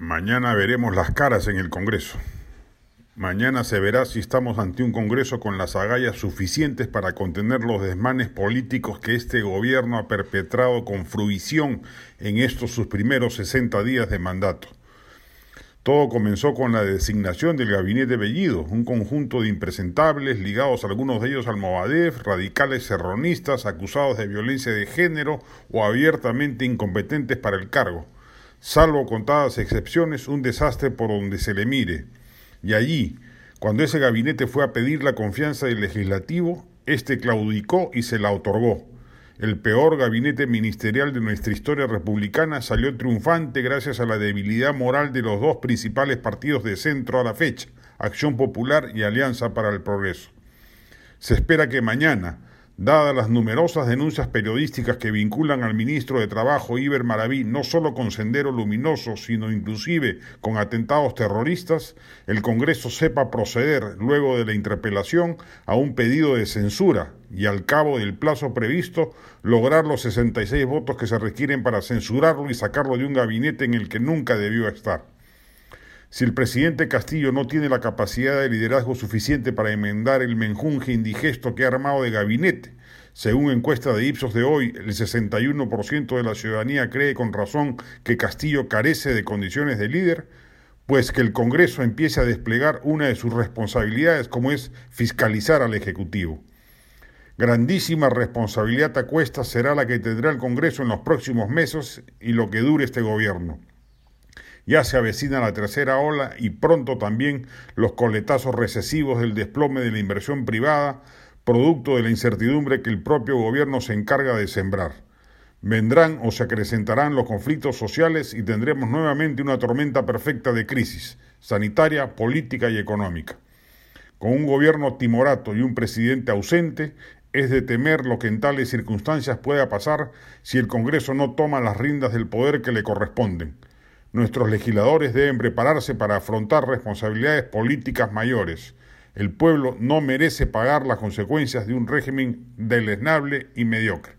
Mañana veremos las caras en el Congreso. Mañana se verá si estamos ante un Congreso con las agallas suficientes para contener los desmanes políticos que este gobierno ha perpetrado con fruición en estos sus primeros 60 días de mandato. Todo comenzó con la designación del gabinete Bellido, un conjunto de impresentables ligados algunos de ellos al Movadef, radicales serronistas acusados de violencia de género o abiertamente incompetentes para el cargo salvo contadas excepciones, un desastre por donde se le mire. Y allí, cuando ese gabinete fue a pedir la confianza del legislativo, éste claudicó y se la otorgó. El peor gabinete ministerial de nuestra historia republicana salió triunfante gracias a la debilidad moral de los dos principales partidos de centro a la fecha, Acción Popular y Alianza para el Progreso. Se espera que mañana, Dadas las numerosas denuncias periodísticas que vinculan al ministro de Trabajo Iber Maraví no solo con Sendero Luminoso, sino inclusive con atentados terroristas, el Congreso sepa proceder, luego de la interpelación, a un pedido de censura y al cabo del plazo previsto lograr los 66 votos que se requieren para censurarlo y sacarlo de un gabinete en el que nunca debió estar. Si el presidente Castillo no tiene la capacidad de liderazgo suficiente para enmendar el menjunje indigesto que ha armado de gabinete, según encuesta de Ipsos de hoy, el 61% de la ciudadanía cree con razón que Castillo carece de condiciones de líder, pues que el Congreso empiece a desplegar una de sus responsabilidades como es fiscalizar al Ejecutivo. Grandísima responsabilidad a cuesta será la que tendrá el Congreso en los próximos meses y lo que dure este gobierno. Ya se avecina la tercera ola y pronto también los coletazos recesivos del desplome de la inversión privada, producto de la incertidumbre que el propio gobierno se encarga de sembrar. Vendrán o se acrecentarán los conflictos sociales y tendremos nuevamente una tormenta perfecta de crisis sanitaria, política y económica. Con un gobierno timorato y un presidente ausente, es de temer lo que en tales circunstancias pueda pasar si el Congreso no toma las riendas del poder que le corresponden. Nuestros legisladores deben prepararse para afrontar responsabilidades políticas mayores. El pueblo no merece pagar las consecuencias de un régimen deleznable y mediocre.